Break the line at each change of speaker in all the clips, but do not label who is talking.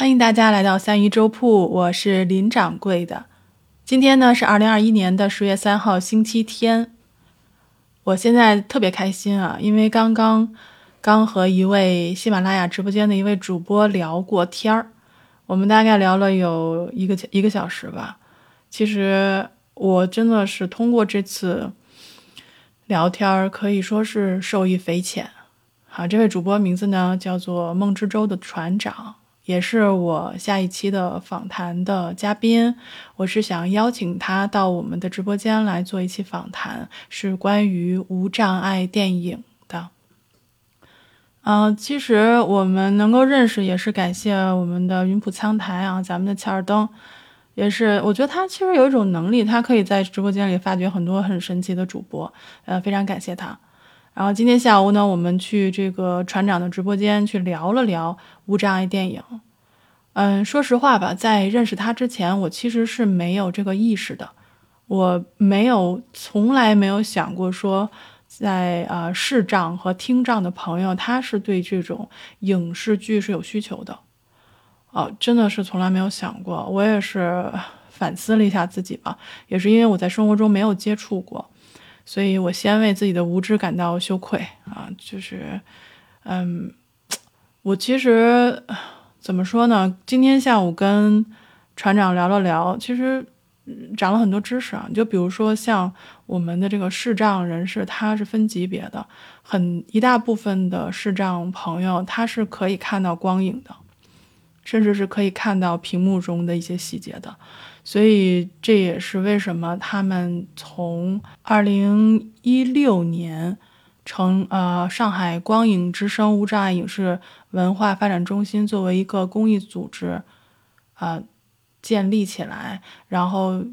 欢迎大家来到三一粥铺，我是林掌柜的。今天呢是二零二一年的十月三号，星期天。我现在特别开心啊，因为刚刚刚和一位喜马拉雅直播间的一位主播聊过天儿，我们大概聊了有一个一个小时吧。其实我真的是通过这次聊天儿，可以说是受益匪浅。好，这位主播名字呢叫做梦之舟的船长。也是我下一期的访谈的嘉宾，我是想邀请他到我们的直播间来做一期访谈，是关于无障碍电影的。嗯，其实我们能够认识，也是感谢我们的云浦苍台啊，咱们的乔尔登，也是我觉得他其实有一种能力，他可以在直播间里发掘很多很神奇的主播，呃，非常感谢他。然后今天下午呢，我们去这个船长的直播间去聊了聊无障碍电影。嗯，说实话吧，在认识他之前，我其实是没有这个意识的。我没有，从来没有想过说，在啊视障和听障的朋友，他是对这种影视剧是有需求的。哦，真的是从来没有想过。我也是反思了一下自己吧，也是因为我在生活中没有接触过。所以我先为自己的无知感到羞愧啊！就是，嗯，我其实怎么说呢？今天下午跟船长聊了聊，其实长了很多知识啊。就比如说，像我们的这个视障人士，他是分级别的，很一大部分的视障朋友，他是可以看到光影的，甚至是可以看到屏幕中的一些细节的。所以这也是为什么他们从二零一六年成呃上海光影之声无障碍影视文化发展中心作为一个公益组织，呃建立起来，然后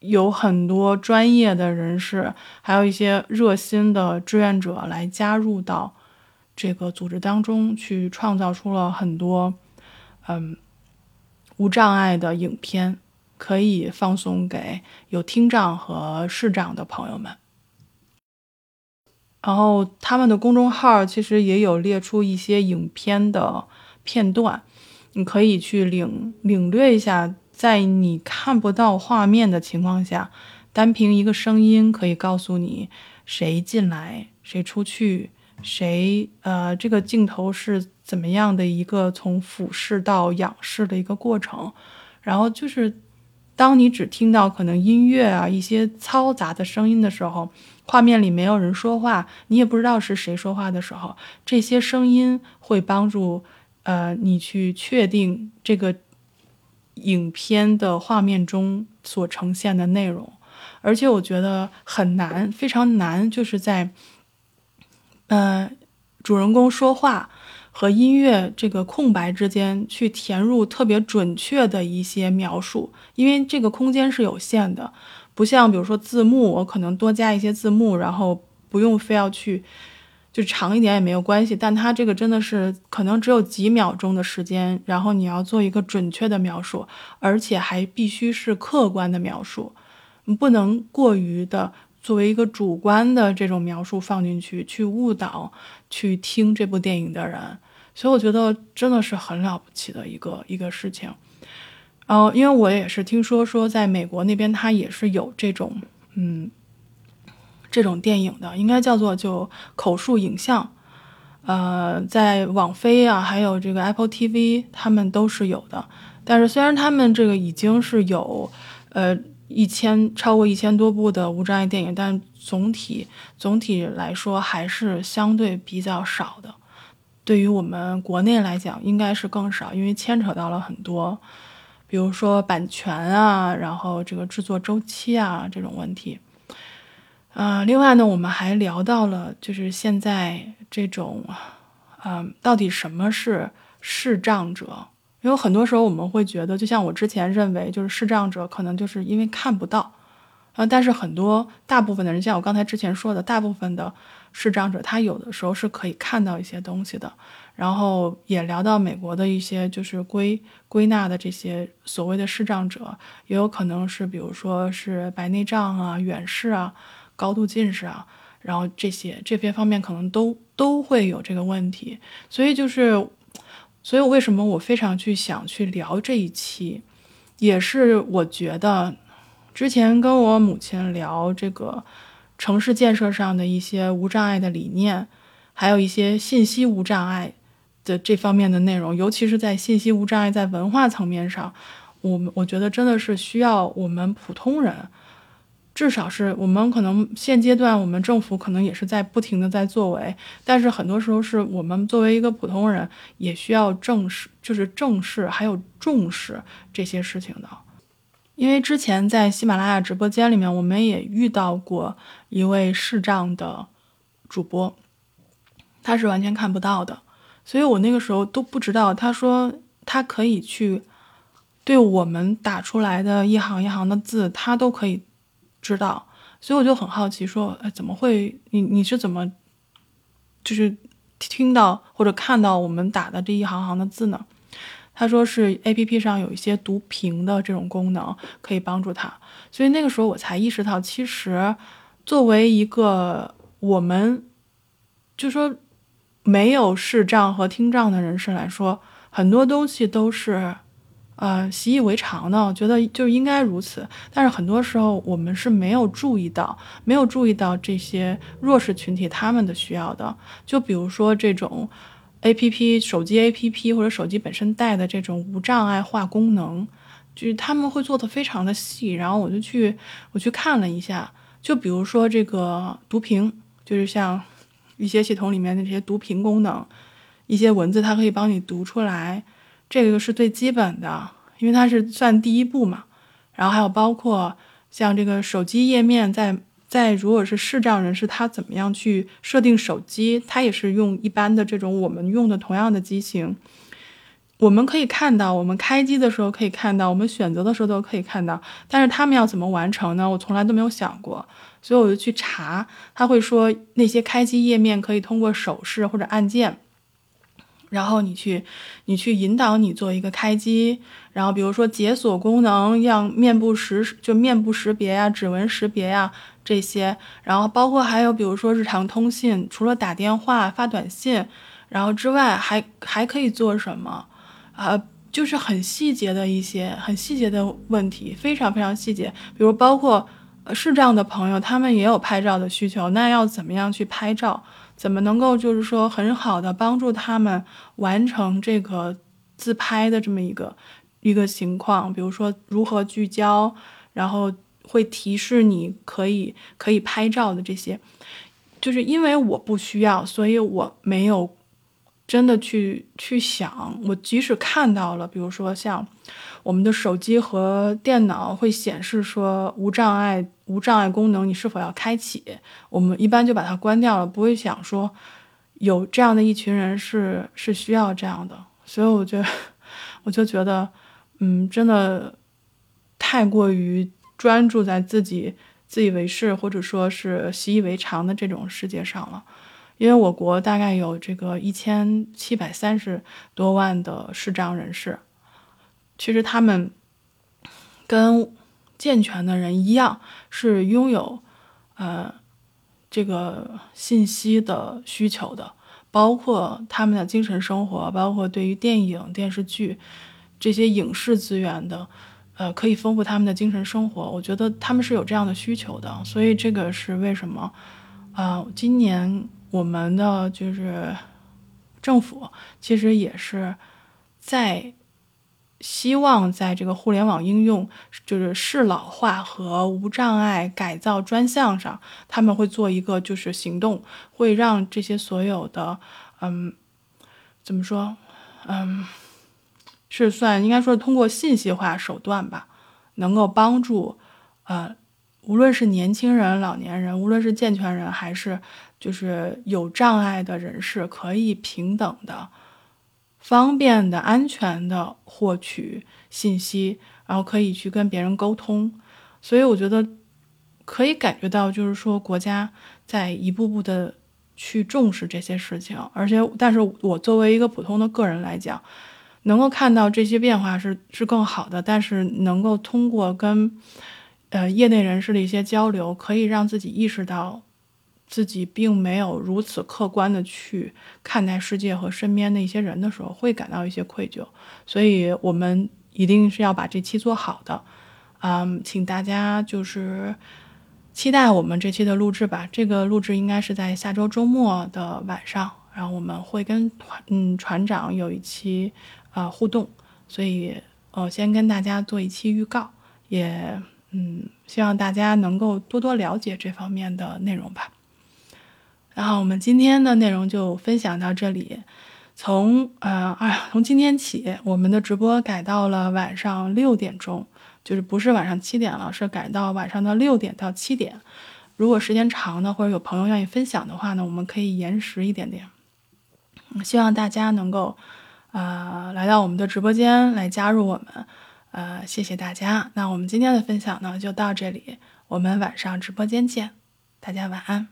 有很多专业的人士，还有一些热心的志愿者来加入到这个组织当中去，创造出了很多嗯无障碍的影片。可以放送给有听障和视障的朋友们。然后他们的公众号其实也有列出一些影片的片段，你可以去领领略一下，在你看不到画面的情况下，单凭一个声音可以告诉你谁进来谁出去，谁呃这个镜头是怎么样的一个从俯视到仰视的一个过程，然后就是。当你只听到可能音乐啊一些嘈杂的声音的时候，画面里没有人说话，你也不知道是谁说话的时候，这些声音会帮助呃你去确定这个影片的画面中所呈现的内容。而且我觉得很难，非常难，就是在呃主人公说话。和音乐这个空白之间去填入特别准确的一些描述，因为这个空间是有限的，不像比如说字幕，我可能多加一些字幕，然后不用非要去就长一点也没有关系。但它这个真的是可能只有几秒钟的时间，然后你要做一个准确的描述，而且还必须是客观的描述，不能过于的作为一个主观的这种描述放进去，去误导去听这部电影的人。所以我觉得真的是很了不起的一个一个事情，然后因为我也是听说说在美国那边他也是有这种嗯这种电影的，应该叫做就口述影像，呃，在网飞啊还有这个 Apple TV 他们都是有的，但是虽然他们这个已经是有呃一千超过一千多部的无障碍电影，但总体总体来说还是相对比较少的。对于我们国内来讲，应该是更少，因为牵扯到了很多，比如说版权啊，然后这个制作周期啊这种问题。啊，另外呢，我们还聊到了，就是现在这种，嗯，到底什么是视障者？因为很多时候我们会觉得，就像我之前认为，就是视障者可能就是因为看不到，啊，但是很多大部分的人，像我刚才之前说的，大部分的。视障者他有的时候是可以看到一些东西的，然后也聊到美国的一些就是归归纳的这些所谓的视障者，也有可能是比如说是白内障啊、远视啊、高度近视啊，然后这些这些方面可能都都会有这个问题，所以就是所以为什么我非常去想去聊这一期，也是我觉得之前跟我母亲聊这个城市建设上的一些无障碍的理念，还有一些信息无障碍的这方面的内容，尤其是在信息无障碍在文化层面上，我们我觉得真的是需要我们普通人。至少是我们可能现阶段，我们政府可能也是在不停的在作为，但是很多时候是我们作为一个普通人，也需要正视，就是正视还有重视这些事情的。因为之前在喜马拉雅直播间里面，我们也遇到过一位视障的主播，他是完全看不到的，所以我那个时候都不知道，他说他可以去对我们打出来的一行一行的字，他都可以。知道，所以我就很好奇，说，哎，怎么会？你你是怎么，就是听到或者看到我们打的这一行行的字呢？他说是 A P P 上有一些读屏的这种功能可以帮助他，所以那个时候我才意识到，其实作为一个我们，就说没有视障和听障的人士来说，很多东西都是。呃，习以为常的，觉得就应该如此。但是很多时候，我们是没有注意到，没有注意到这些弱势群体他们的需要的。就比如说这种 A P P、手机 A P P 或者手机本身带的这种无障碍化功能，就是他们会做的非常的细。然后我就去我去看了一下，就比如说这个读屏，就是像一些系统里面的这些读屏功能，一些文字它可以帮你读出来。这个是最基本的，因为它是算第一步嘛。然后还有包括像这个手机页面，在在如果是视障人士，他怎么样去设定手机，他也是用一般的这种我们用的同样的机型。我们可以看到，我们开机的时候可以看到，我们选择的时候都可以看到。但是他们要怎么完成呢？我从来都没有想过，所以我就去查，他会说那些开机页面可以通过手势或者按键。然后你去，你去引导你做一个开机，然后比如说解锁功能，让面部识就面部识别呀、指纹识别呀这些，然后包括还有比如说日常通信，除了打电话、发短信，然后之外还还可以做什么？啊，就是很细节的一些很细节的问题，非常非常细节。比如包括视障的朋友，他们也有拍照的需求，那要怎么样去拍照？怎么能够就是说很好的帮助他们完成这个自拍的这么一个一个情况？比如说如何聚焦，然后会提示你可以可以拍照的这些，就是因为我不需要，所以我没有真的去去想。我即使看到了，比如说像。我们的手机和电脑会显示说无障碍无障碍功能，你是否要开启？我们一般就把它关掉了，不会想说有这样的一群人是是需要这样的。所以我觉得，我就觉得，嗯，真的太过于专注在自己自以为是或者说是习以为常的这种世界上了。因为我国大概有这个一千七百三十多万的视障人士。其实他们跟健全的人一样，是拥有呃这个信息的需求的，包括他们的精神生活，包括对于电影、电视剧这些影视资源的，呃，可以丰富他们的精神生活。我觉得他们是有这样的需求的，所以这个是为什么啊？今年我们的就是政府其实也是在。希望在这个互联网应用，就是适老化和无障碍改造专项上，他们会做一个就是行动，会让这些所有的，嗯，怎么说，嗯，是算应该说通过信息化手段吧，能够帮助，呃，无论是年轻人、老年人，无论是健全人还是就是有障碍的人士，可以平等的。方便的、安全的获取信息，然后可以去跟别人沟通，所以我觉得可以感觉到，就是说国家在一步步的去重视这些事情，而且，但是我作为一个普通的个人来讲，能够看到这些变化是是更好的，但是能够通过跟呃业内人士的一些交流，可以让自己意识到自己并没有如此客观的去看待世界和身边的一些人的时候，会感到一些愧疚。所以，我们一定是要把这期做好的。嗯，请大家就是期待我们这期的录制吧。这个录制应该是在下周周末的晚上，然后我们会跟团嗯船长有一期呃互动，所以呃先跟大家做一期预告，也嗯希望大家能够多多了解这方面的内容吧。然后我们今天的内容就分享到这里。从呃哎呀，从今天起，我们的直播改到了晚上六点钟。就是不是晚上七点了，是改到晚上的六点到七点。如果时间长呢，或者有朋友愿意分享的话呢，我们可以延时一点点。希望大家能够，呃，来到我们的直播间来加入我们，呃，谢谢大家。那我们今天的分享呢就到这里，我们晚上直播间见，大家晚安。